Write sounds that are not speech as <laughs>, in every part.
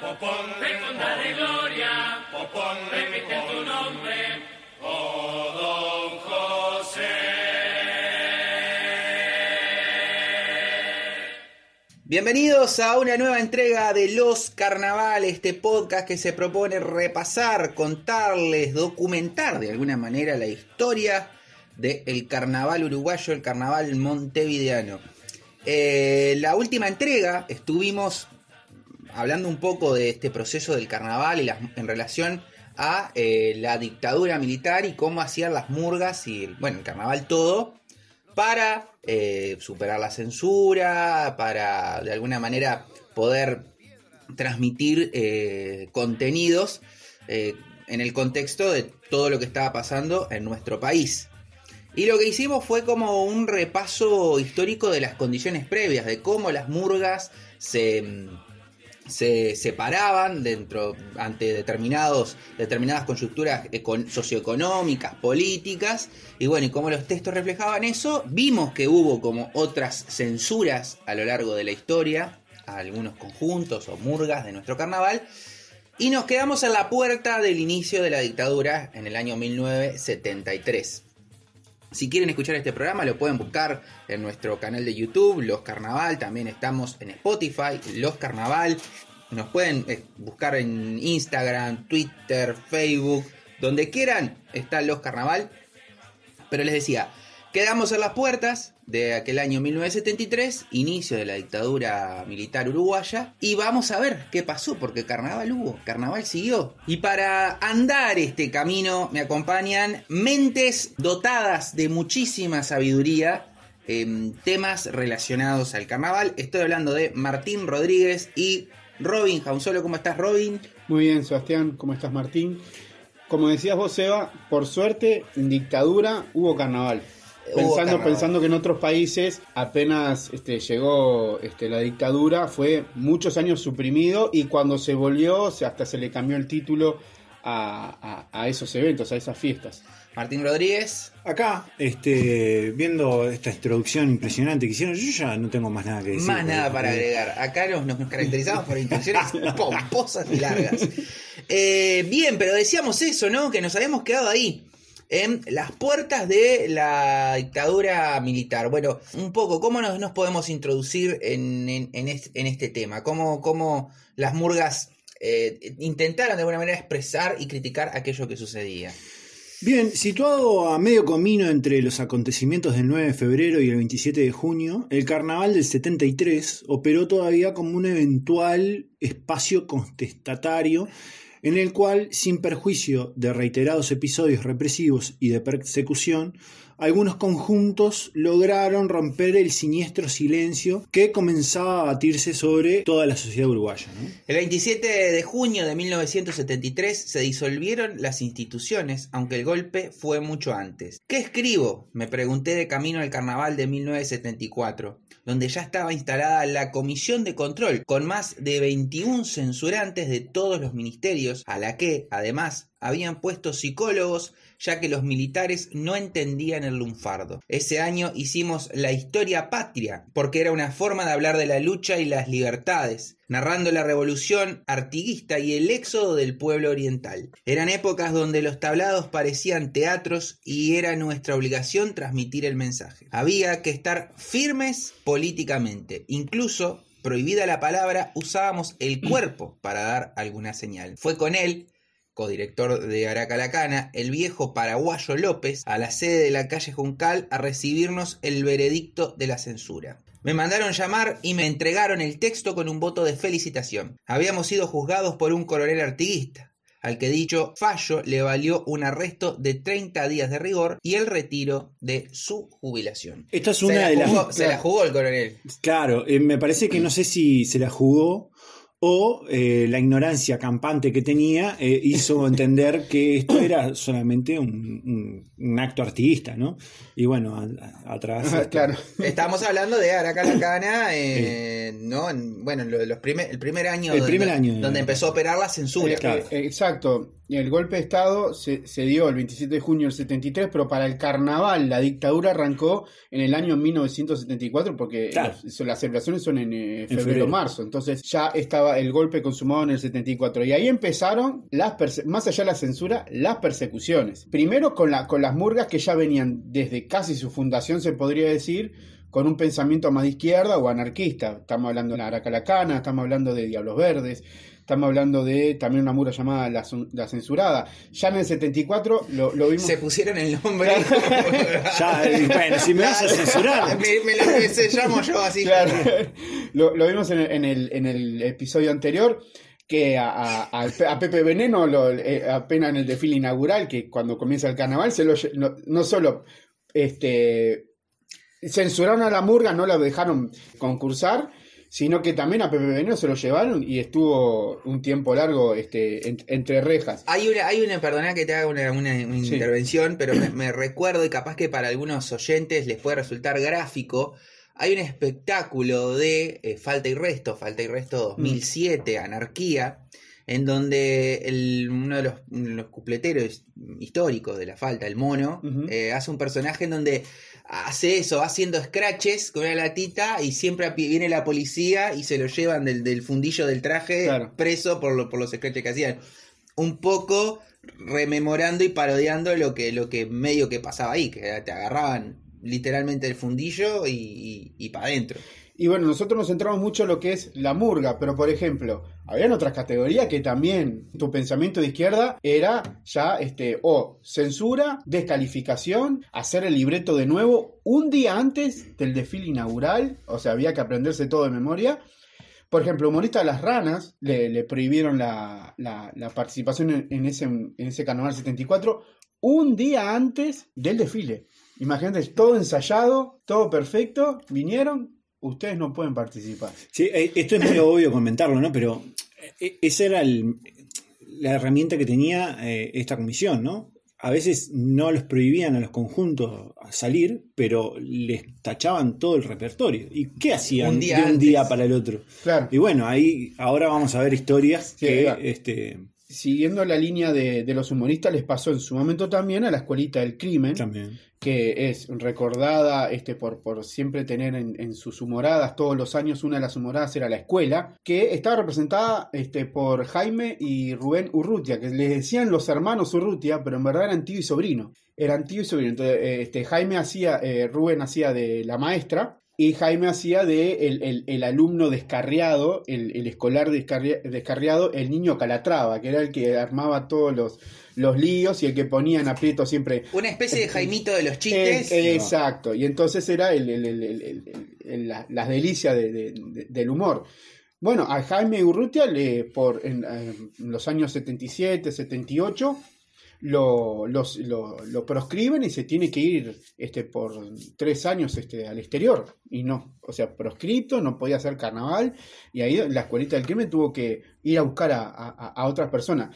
Popón, fecunda de gloria, Popón, repite tu nombre, oh don José. Bienvenidos a una nueva entrega de Los Carnavales, este podcast que se propone repasar, contarles, documentar de alguna manera la historia del carnaval uruguayo, el carnaval montevideano. Eh, la última entrega estuvimos hablando un poco de este proceso del carnaval y en relación a eh, la dictadura militar y cómo hacían las murgas y bueno, el carnaval todo para eh, superar la censura, para de alguna manera poder transmitir eh, contenidos en el contexto de todo lo que estaba pasando en nuestro país. Y lo que hicimos fue como un repaso histórico de las condiciones previas, de cómo las murgas se, mm, se separaban dentro ante determinados, determinadas coyunturas econ- socioeconómicas, políticas, y bueno, y como los textos reflejaban eso, vimos que hubo como otras censuras a lo largo de la historia, a algunos conjuntos o murgas de nuestro carnaval, y nos quedamos en la puerta del inicio de la dictadura en el año 1973. Si quieren escuchar este programa lo pueden buscar en nuestro canal de YouTube, Los Carnaval, también estamos en Spotify, Los Carnaval. Nos pueden eh, buscar en Instagram, Twitter, Facebook, donde quieran está Los Carnaval. Pero les decía, quedamos en las puertas de aquel año 1973, inicio de la dictadura militar uruguaya, y vamos a ver qué pasó, porque carnaval hubo, carnaval siguió. Y para andar este camino me acompañan mentes dotadas de muchísima sabiduría en temas relacionados al carnaval. Estoy hablando de Martín Rodríguez y Robin Jaunzolo. ¿Cómo estás, Robin? Muy bien, Sebastián, ¿cómo estás, Martín? Como decías vos, Seba, por suerte, en dictadura hubo carnaval. Hubo Pensando, carnaval. pensando que en otros países apenas este, llegó este, la dictadura, fue muchos años suprimido y cuando se volvió, hasta se le cambió el título a, a- a esos eventos, a esas fiestas. Martín Rodríguez. Acá, este, viendo esta introducción impresionante que hicieron, yo ya no tengo más nada que decir. Más nada para agregar. Acá nos, nos caracterizamos por introducciones <laughs> pomposas y largas. Eh, bien, pero decíamos eso, ¿no? Que nos habíamos quedado ahí. En las puertas de la dictadura militar. Bueno, un poco, ¿cómo nos, nos podemos introducir en, en- en est- en este tema? ¿Cómo, cómo las murgas eh, intentaron de alguna manera expresar y criticar aquello que sucedía? Bien, situado a medio camino entre los acontecimientos del 9 de febrero y el 27 de junio, el carnaval del 73 operó todavía como un eventual espacio contestatario en el cual, sin perjuicio de reiterados episodios represivos y de persecución, algunos conjuntos lograron romper el siniestro silencio que comenzaba a batirse sobre toda la sociedad uruguaya. El 27 de junio de 1973 se disolvieron las instituciones, aunque el golpe fue mucho antes. ¿Qué escribo? Me pregunté de camino al carnaval de 1974, donde ya estaba instalada la Comisión de Control, con más de 21 censurantes de todos los ministerios, a la que, además, habían puesto psicólogos, ya que los militares no entendían el lunfardo. Ese año hicimos la historia patria, porque era una forma de hablar de la lucha y las libertades, narrando la revolución artiguista y el éxodo del pueblo oriental. Eran épocas donde los tablados parecían teatros y era nuestra obligación transmitir el mensaje. Había que estar firmes políticamente, incluso prohibida la palabra, usábamos el cuerpo para dar alguna señal. Fue con él codirector de Aracalacana, el viejo paraguayo López, a la sede de la calle Juncal a recibirnos el veredicto de la censura. Me mandaron llamar y me entregaron el texto con un voto de felicitación. Habíamos sido juzgados por un coronel artiguista, al que dicho fallo le valió un arresto de 30 días de rigor y el retiro de su jubilación. Esta es Se una la de las. jugó- se la jugó el coronel. Claro, eh, me parece que no sé si se la jugó o eh, la ignorancia campante que tenía eh, hizo <laughs> entender que esto era solamente un, un- un acto artista, ¿no? Y bueno, a- a- atrás. este, claro. Estamos hablando de Aracalacana, eh, ¿no? En- bueno, lo los primer, el primer año, El donde, primer año de- donde empezó a operar la censura. Eh, claro. eh, exacto. El golpe de Estado se, se dio el 27 de junio del 73, pero para el carnaval la dictadura arrancó en el año 1974 porque Claro. los- son- las celebraciones son en eh, febrero. febrero-marzo. Entonces ya estaba el golpe consumado en el 74. Y ahí empezaron, las más allá de la censura, las persecuciones. Primero con, con las murgas que ya venían desde casi su fundación, se podría decir, con un pensamiento más de izquierda o anarquista. Estamos hablando de la Aracalacana, estamos hablando de Diablos Verdes, estamos hablando de también una murga llamada La, Censurada. Ya en el 74 lo, lo vimos. Se pusieron el nombre. <laughs> ya, eh, bueno, si me vas a censurar. me, me, lo llamo yo así. Claro. lo, lo, vimos en en, el, en el episodio anterior que a, a, Pepe Veneno, lo, eh, apenas en el desfile inaugural, que cuando comienza el carnaval, se lo, no, no, solo este, censuraron a la murga, no la dejaron concursar, sino que también a Pepe Veneno se lo llevaron y estuvo un tiempo largo este, entre rejas. Hay una, hay una, perdona que te haga una, intervención, pero me, recuerdo y capaz que para algunos oyentes les puede resultar gráfico. Hay un espectáculo de eh, Falta y Resto, Falta y Resto 2007, mm. Anarquía, en donde uno de los, los, cupleteros históricos de la Falta, el mono, eh, hace un personaje en donde hace eso, va haciendo scratches con una latita y siempre viene la policía y se lo llevan del, fundillo del traje preso por, por los scratches que hacían. Un poco rememorando y parodiando lo que, lo que medio que pasaba ahí, que te agarraban literalmente el fundillo y, y para adentro. Y bueno, nosotros nos centramos mucho en lo que es la murga, pero por ejemplo, habían otras categorías que también tu pensamiento de izquierda era ya este o censura, descalificación, hacer el libreto de nuevo un día antes del desfile inaugural, o sea, había que aprenderse todo de memoria. Por ejemplo, humorista de las ranas le, prohibieron la, participación en, ese, en ese carnaval 74 un día antes del desfile. Imagínate, todo ensayado, todo perfecto, vinieron, ustedes no pueden participar. Sí, eh, esto es medio obvio comentarlo, ¿no? Pero eh, esa era la herramienta que tenía eh, esta comisión, ¿no? A veces no los prohibían a los conjuntos a salir, pero les tachaban todo el repertorio. ¿Y qué hacían de un día para el otro? Claro. Y bueno, ahí ahora vamos a ver historias que este, siguiendo la línea de, los humoristas, les pasó en su momento también a la escuelita del crimen, que es recordada este, por, por siempre tener en, sus humoradas, todos los años una de las humoradas era la escuela, que estaba representada este, por Jaime y Rubén Urrutia, que les decían los hermanos Urrutia, pero en verdad eran tío y sobrino. Eran tío y sobrino. Entonces, este, Jaime hacía, eh, Rubén hacía de la maestra, y Jaime hacía de el, alumno descarriado, el, escolar descarriado, el niño calatrava, que era el que armaba todos los, los líos y el que ponía en aprieto siempre. Una especie de <laughs> Jaimito de los chistes. exacto, y entonces era las delicias del humor. Bueno, a Jaime Urrutia, le, por, en, en los años 77, 78, lo, lo, proscriben y se tiene que ir este, por tres años este, al exterior. Y no, o sea, proscripto, no podía hacer carnaval. Y ahí la escuelita del crimen tuvo que ir a buscar a, a, otras personas.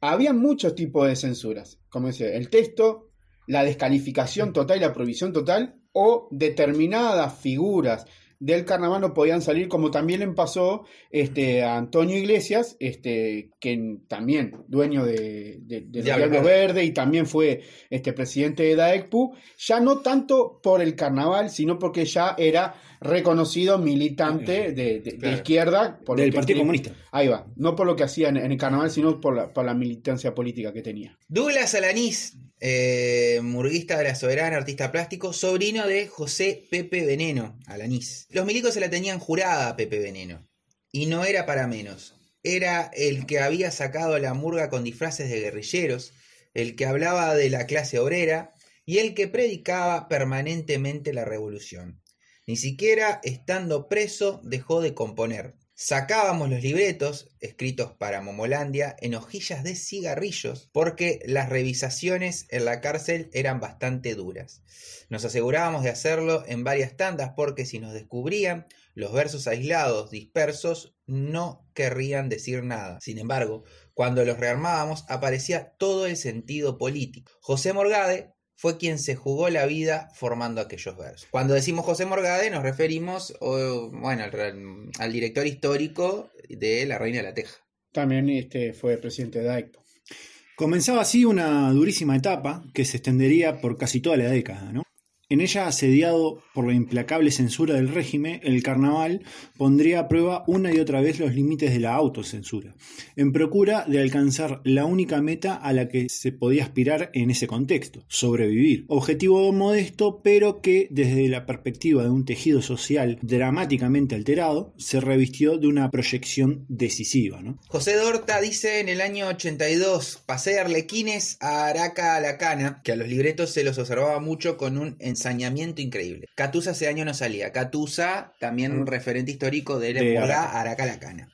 Había muchos tipos de censuras, como dice, el texto, la descalificación total y la prohibición total, o determinadas figuras del carnaval no podían salir, como también le pasó este, a Antonio Iglesias, este, que también dueño de, de, Diablo Verde y también fue este, presidente de DAECPU, ya no tanto por el carnaval, sino porque ya era reconocido militante de, izquierda. Por Del Partido Comunista. Ahí va, no por lo que hacía en, el carnaval, sino por la, por la militancia política que tenía. Douglas Alanís eh, murguista de la Soberana, artista plástico, sobrino de José Pepe Veneno, Alanís. Los milicos se la tenían jurada a Pepe Veneno. Y no era para menos. Era el que había sacado la murga con disfraces de guerrilleros, el que hablaba de la clase obrera y el que predicaba permanentemente la revolución. Ni siquiera estando preso dejó de componer. Sacábamos los libretos, escritos para Momolandia, en hojillas de cigarrillos, porque las revisaciones en la cárcel eran bastante duras. Nos asegurábamos de hacerlo en varias tandas, porque si nos descubrían, los versos aislados, dispersos, no querrían decir nada. Sin embargo, cuando los rearmábamos, aparecía todo el sentido político. José Morgade fue quien se jugó la vida formando aquellos versos. Cuando decimos José Morgade nos referimos bueno, al, director histórico de La Reina de la Teja. También este, fue presidente de AECPO. Comenzaba así una durísima etapa que se extendería por casi toda la década. En ella, asediado por la implacable censura del régimen, el carnaval pondría a prueba una y otra vez los límites de la autocensura, en procura de alcanzar la única meta a la que se podía aspirar en ese contexto, sobrevivir. Objetivo modesto, pero que desde la perspectiva de un tejido social dramáticamente alterado, se revistió de una proyección decisiva. José Dorta dice en el año 82, pasé de Arlequines a Araca a la Cana, que a los libretos se los observaba mucho con un ensañamiento increíble. Catusa ese año no salía. Catusa, también un referente histórico de la De murga Araca. Araca la Cana.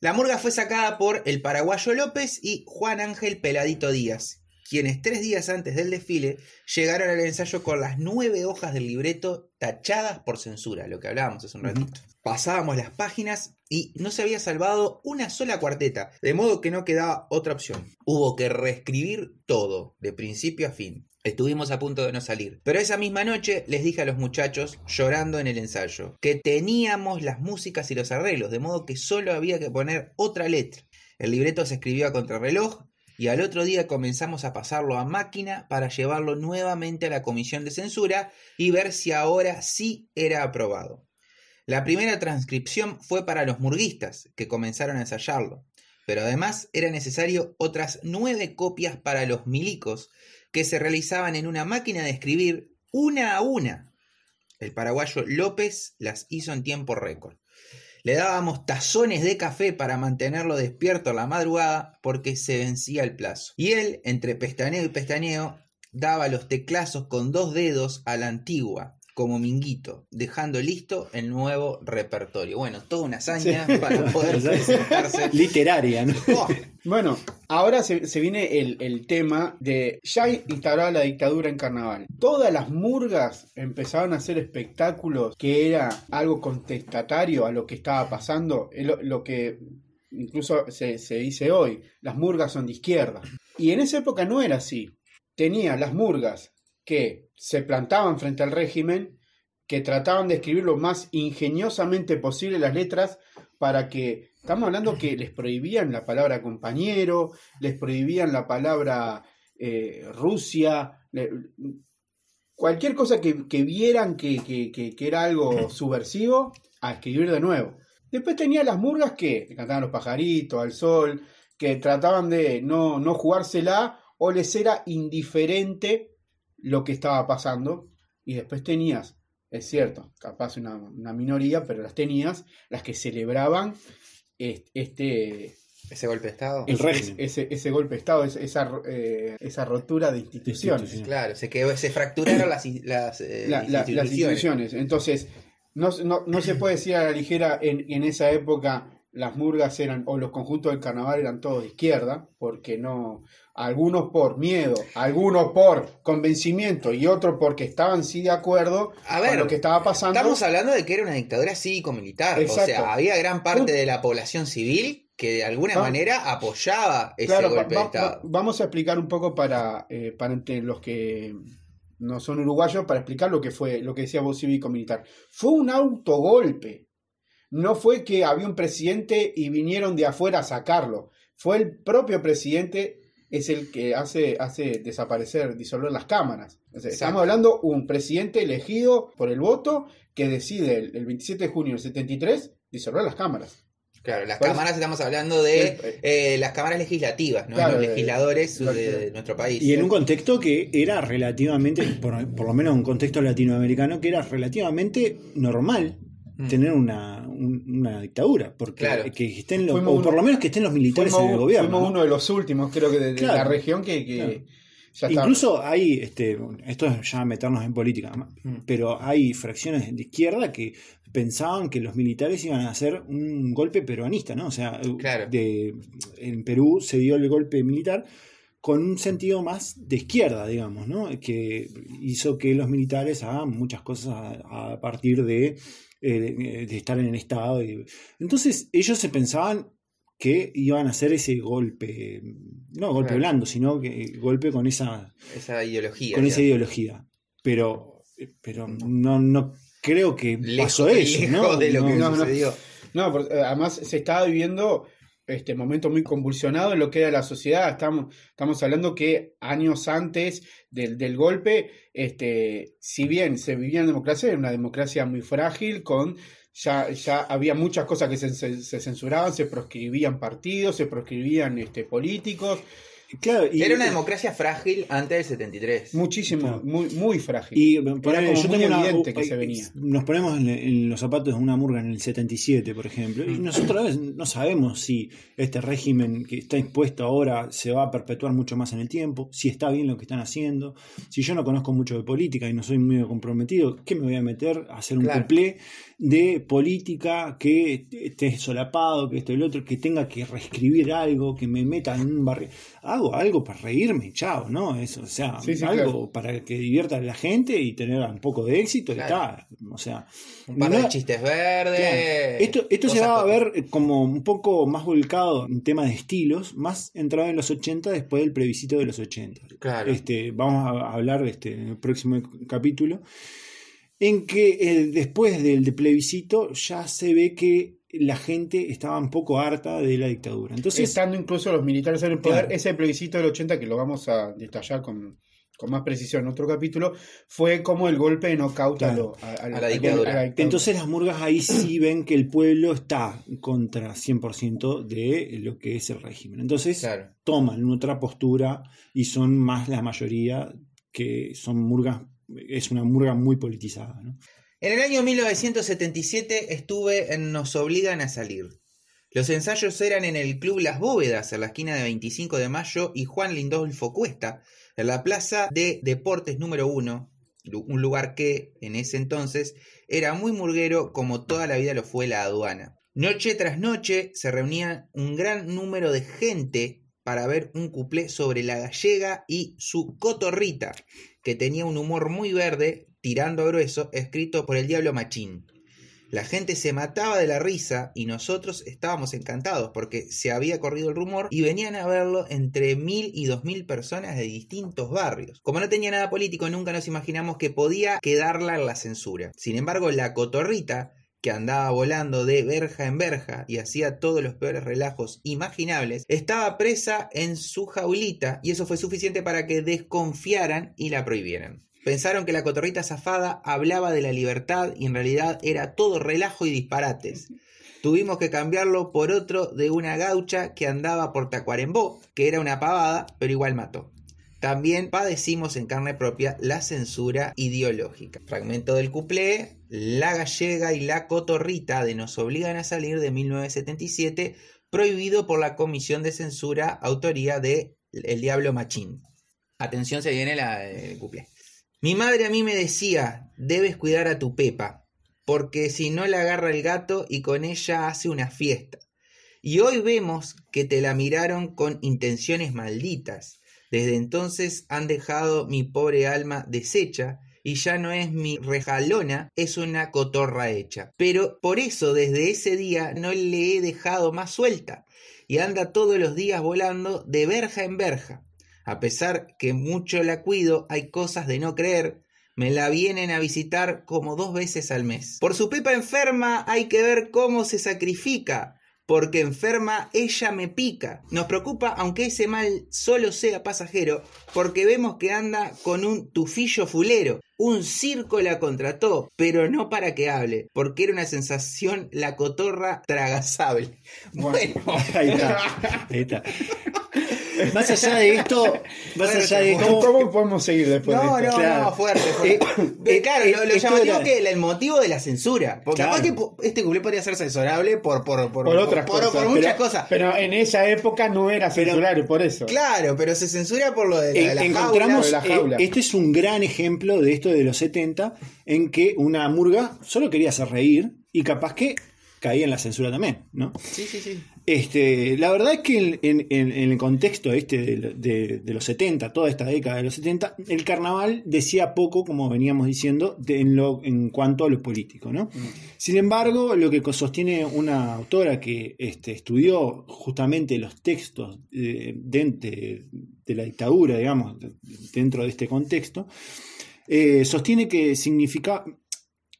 La murga fue sacada por el paraguayo López y Juan Ángel Peladito Díaz, quienes tres días antes del desfile llegaron al ensayo con las nueve hojas del libreto tachadas por censura, lo que hablábamos hace un ratito. Pasábamos las páginas y no se había salvado una sola cuarteta, de modo que no quedaba otra opción. Hubo que reescribir todo, de principio a fin. Estuvimos a punto de no salir. Pero esa misma noche les dije a los muchachos, llorando en el ensayo, que teníamos las músicas y los arreglos, de modo que solo había que poner otra letra. El libreto se escribió a contrarreloj y al otro día comenzamos a pasarlo a máquina para llevarlo nuevamente a la comisión de censura y ver si ahora sí era aprobado. La primera transcripción fue para los murguistas, que comenzaron a ensayarlo, pero además era necesario otras nueve copias para los milicos, que se realizaban en una máquina de escribir una a una. El paraguayo López las hizo en tiempo récord. Le dábamos tazones de café para mantenerlo despierto a la madrugada porque se vencía el plazo. Y él, entre pestañeo y pestañeo, daba los teclazos con dos dedos a la antigua, como minguito, dejando listo el nuevo repertorio. Bueno, toda una hazaña para poder <laughs> presentarse. Literaria, ¿no? Oh, Bueno, ahora se, se viene el, el tema de ya instaurada la dictadura en carnaval. Todas las murgas empezaron a hacer espectáculos que era algo contestatario a lo que estaba pasando, es lo, lo que incluso se, se dice hoy, las murgas son de izquierda. Y en esa época no era así. Tenía las murgas que se plantaban frente al régimen, que trataban de escribir lo más ingeniosamente posible las letras para que, estamos hablando que les prohibían la palabra compañero, les prohibían la palabra eh, Rusia, cualquier cosa que, que vieran que, que- que- era algo subversivo, a escribir de nuevo. Después tenía las murgas que cantaban los pajaritos, al sol, que trataban de no, no jugársela o les era indiferente lo que estaba pasando. Y después tenías, es cierto, capaz una, una minoría, pero las tenías, las que celebraban est- este, ese golpe de estado. El ese, régimen. ese, ese golpe de Estado, esa, eh, esa rotura de instituciones. instituciones. Claro, se, quedó, se fracturaron las, in- las, eh, La- la- las instituciones. instituciones. Entonces, no, no, no se puede decir a la ligera en, en esa época las murgas eran, o los conjuntos del carnaval eran todos de izquierda, porque no, algunos por miedo, algunos por convencimiento y otros porque estaban sí de acuerdo A ver, con lo que estaba pasando. Estamos hablando de que era una dictadura cívico-militar. O sea, había gran parte de la población civil que de alguna Ah. manera apoyaba ese Claro, golpe va- de va- Estado. vamos a explicar un poco para, eh, para entre los que no son uruguayos, para explicar lo que fue, lo que decía vos cívico-militar. Fue un autogolpe. No fue que había un presidente y vinieron de afuera a sacarlo. Fue el propio presidente es el que hace, hace desaparecer, disolver las cámaras. O sea, estamos hablando un presidente elegido por el voto que decide el, el 27 de junio del 73 disolver las cámaras. Claro, las Por eso- cámaras estamos hablando de Eh, eh, las cámaras legislativas, ¿no? Claro, los de- legisladores de, de nuestro país. Y en un contexto que era relativamente, por, por lo menos un contexto latinoamericano, que era relativamente normal Mm. tener una, un- una dictadura, porque Claro. que estén los, Fuimos o uno- por lo menos que estén los militares Fuimos, en el gobierno. fuimos ¿no? uno de los últimos, creo que de, de Claro. la región que, que Claro. ya está. Incluso hay, este, esto es ya meternos en política. Mm. pero hay fracciones de izquierda que pensaban que los militares iban a hacer un golpe peruanista, ¿no? O sea, Claro. de, en Perú se dio el golpe militar con un sentido más de izquierda, digamos, ¿no? Que hizo que los militares hagan muchas cosas a, a partir de, eh, de- estar en el Estado. y- entonces ellos se pensaban que iban a hacer ese golpe, no golpe Claro. blando, sino que golpe con esa Esa ideología. con esa ideología. Pero, pero no, no creo que Lejos, pasó eso, lejos ¿no? de lo que no, no. sucedió. No, porque, eh, además se estaba viviendo este momento muy convulsionado en lo que era la sociedad. Estamos, estamos hablando que años antes del, del golpe, este, si bien se vivía en democracia, era una democracia muy frágil, con ya, ya había muchas cosas que se, se- censuraban, se proscribían partidos, se proscribían este, políticos, Claro, y, Era una democracia frágil antes del 73. muchísimo, Claro. muy, muy frágil. Y Era ponele, como yo muy tengo una- evidente que eh, se venía. Nos ponemos en, en los zapatos de una murga en el 77, por ejemplo, Mm. y nosotros a veces no sabemos si este régimen que está impuesto ahora se va a perpetuar mucho más en el tiempo, si está bien lo que están haciendo. Si yo no conozco mucho de política y no soy muy comprometido, ¿qué me voy a meter a hacer un Claro. de política que esté solapado, que esto y lo otro, que tenga que reescribir algo, que me meta en un barrio? Hago algo para reírme, chao, ¿no? Eso, o sea, Sí, sí, algo claro. para que divierta a la gente y tener un poco de éxito y Claro. está. O sea, Un par de chistes verdes. Claro. Esto, esto se va a ver como un poco más volcado en temas de estilos, más entrado en los 80 después del plebiscito de los 80. Claro. Este, vamos a hablar este, en el próximo capítulo, en que eh, después del de plebiscito ya se ve que la gente estaba un poco harta de la dictadura. Entonces, Estando incluso los militares en el poder, Claro. ese plebiscito del 80, que lo vamos a detallar con, con más precisión en otro capítulo, fue como el golpe de nocaut a, Claro. lo- a- a- A la a- dictadura. Entonces las murgas ahí sí ven que el pueblo está contra 100% de lo que es el régimen. Entonces Claro. toman otra postura y son más la mayoría que son murgas, es una murga muy politizada. ¿no? En el año 1977 estuve en Nos Obligan a Salir. Los ensayos eran en el Club Las Bóvedas, en la esquina de 25 de Mayo y Juan Lindolfo Cuesta, en la Plaza de Deportes número 1, un lugar que, en ese entonces, era muy murguero como toda la vida lo fue la aduana. Noche tras noche se reunía un gran número de gente para ver un cuplé sobre la gallega y su cotorrita, que tenía un humor muy verde, tirando grueso, escrito por el diablo Machín. La gente se mataba de la risa y nosotros estábamos encantados porque se había corrido el rumor y venían a verlo entre mil y dos mil personas de distintos barrios. Como no tenía nada político, nunca nos imaginamos que podía quedarla en la censura. Sin embargo, la cotorrita, que andaba volando de verja en verja y hacía todos los peores relajos imaginables, estaba presa en su jaulita y eso fue suficiente para que desconfiaran y la prohibieran. Pensaron que la cotorrita zafada hablaba de la libertad y en realidad era todo relajo y disparates. Tuvimos que cambiarlo por otro de una gaucha que andaba por Tacuarembó, que era una pavada, pero igual mató. También padecimos en carne propia la censura ideológica. Fragmento del cuplé, La gallega y la cotorrita de Nos obligan a salir de 1977, prohibido por la Comisión de Censura, autoría de El Diablo Machín. Atención, se viene la, el cuplé. Mi madre a mí me decía, debes cuidar a tu Pepa, porque si no la agarra el gato y con ella hace una fiesta. Y hoy vemos que te la miraron con intenciones malditas. Desde entonces han dejado mi pobre alma deshecha y ya no es mi rejalona, es una cotorra hecha. Pero por eso desde ese día no le he dejado más suelta y anda todos los días volando de verja en verja. A pesar que mucho la cuido, hay cosas de no creer. Me la vienen a visitar como dos veces al mes. Por su pepa enferma hay que ver cómo se sacrifica. Porque enferma ella me pica. Nos preocupa aunque ese mal solo sea pasajero, porque vemos que anda con un tufillo fulero. Un circo la contrató, pero no para que hable, porque era una sensación la cotorra tragasable. Bueno, <laughs> <laughs> Ahí está. Ahí está. Más allá de esto, más Bueno, allá de ¿Cómo, esto, cómo podemos seguir después No, de no, esto? Claro. no, fuerte, fuerte. Eh, Eh, claro, eh, lo, lo llamativo era- que el, motivo de la censura. Porque Claro. aparte este cumple podría ser censurable por, por, por, Por otras por- cosas. por muchas pero, cosas. Pero en esa época no era censurable, por eso. Claro, pero se censura por lo de la, en- de la encontramos, de la jaula. eh, este es un gran ejemplo de esto de los 70, en que una murga solo quería hacer reír y capaz que caía en la censura también, ¿no? jaula. Sí, sí, sí. Este, la verdad es que en, en- en- en el contexto este de, de- de los 70, toda esta década de los 70, el carnaval decía poco, como veníamos diciendo, de- en, lo, en cuanto a lo político. ¿no? Sin embargo, lo que sostiene una autora que este, estudió justamente los textos de, la dictadura, digamos, de- dentro de este contexto, eh, sostiene que significa,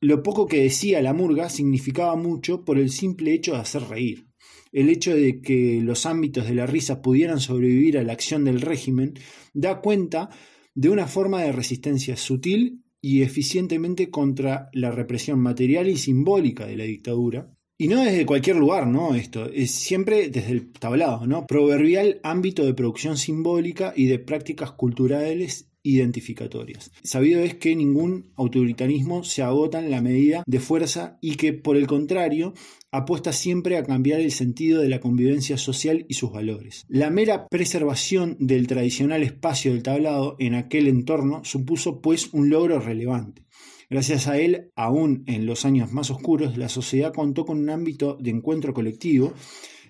lo poco que decía la murga significaba mucho por el simple hecho de hacer reír. El hecho de que los ámbitos de la risa pudieran sobrevivir a la acción del régimen, da cuenta de una forma de resistencia sutil y eficientemente contra la represión material y simbólica de la dictadura. Y no desde cualquier lugar, ¿no? Esto es siempre desde el tablado, ¿no? Proverbial ámbito de producción simbólica y de prácticas culturales identificatorias. Sabido es que ningún autoritarismo se agota en la medida de fuerza y que, por el contrario, apuesta siempre a cambiar el sentido de la convivencia social y sus valores. La mera preservación del tradicional espacio del tablado en aquel entorno supuso pues un logro relevante. Gracias a él, aún en los años más oscuros, la sociedad contó con un ámbito de encuentro colectivo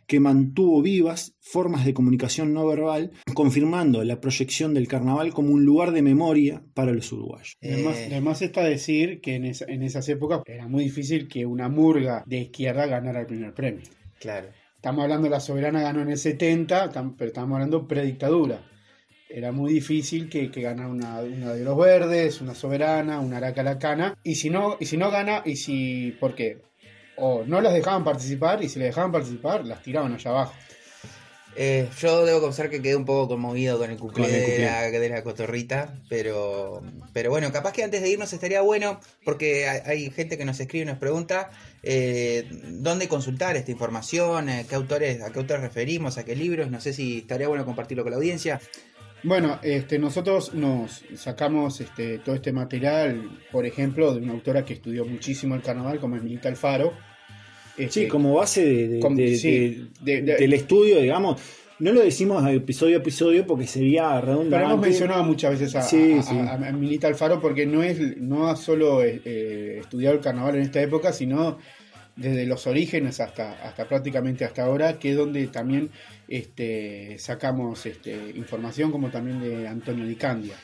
que mantuvo vivas formas de comunicación no verbal, confirmando la proyección del carnaval como un lugar de memoria para los uruguayos. Además, está decir que en, en esas épocas era muy difícil que una murga de izquierda ganara el primer premio. Claro. Estamos hablando, la soberana ganó en el 70, pero estamos hablando predictadura. Era muy difícil que, que ganara una, una, de los verdes, una soberana, una aracalacana. Y si no, y si no gana, y si. ¿Por qué? O no las dejaban participar y si les dejaban participar las tiraban allá abajo. Eh, yo debo confesar que quedé un poco conmovido con el cuplé, De, la, de, la, cotorrita, pero, pero bueno, capaz que antes de irnos estaría bueno, porque hay, gente que nos escribe y nos pregunta eh, dónde consultar esta información, eh, qué autores, a qué autores referimos, a qué libros, no sé si estaría bueno compartirlo con la audiencia. Bueno, este, nosotros nos sacamos este, todo este material, por ejemplo, de una autora que estudió muchísimo el carnaval, como es Milita Alfaro, sí, este, como base del estudio, digamos. No lo decimos episodio a episodio porque sería redundante. Pero hemos mencionado muchas veces a, Milita Alfaro porque no es no ha solo eh, eh, estudiado el carnaval en esta época, sino desde los orígenes hasta, hasta prácticamente hasta ahora, que es donde también este, sacamos este, información, como también de Antonio Di Candia.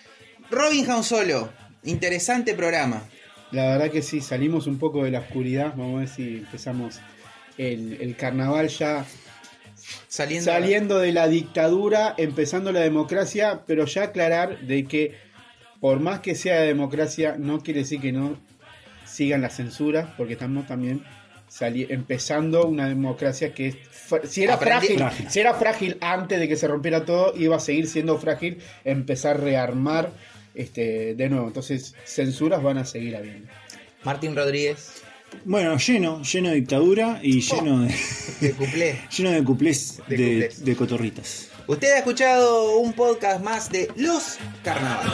Robin Solo, interesante programa. La verdad que sí, salimos un poco de la oscuridad, vamos a ver si empezamos el, carnaval ya saliendo, saliendo de la dictadura, empezando la democracia, pero ya aclarar de que por más que sea democracia, no quiere decir que no sigan la censura, porque estamos también empezando una democracia que si era frágil, si era frágil antes de que se rompiera todo, iba a seguir siendo frágil, empezar a rearmar este, de nuevo. Entonces, censuras van a seguir habiendo. Martín Rodríguez. Bueno, lleno, lleno de dictadura y oh, lleno de. cuplé. <laughs> lleno de cuplés de, de, cotorritas. Usted ha escuchado un podcast más de Los Carnavales.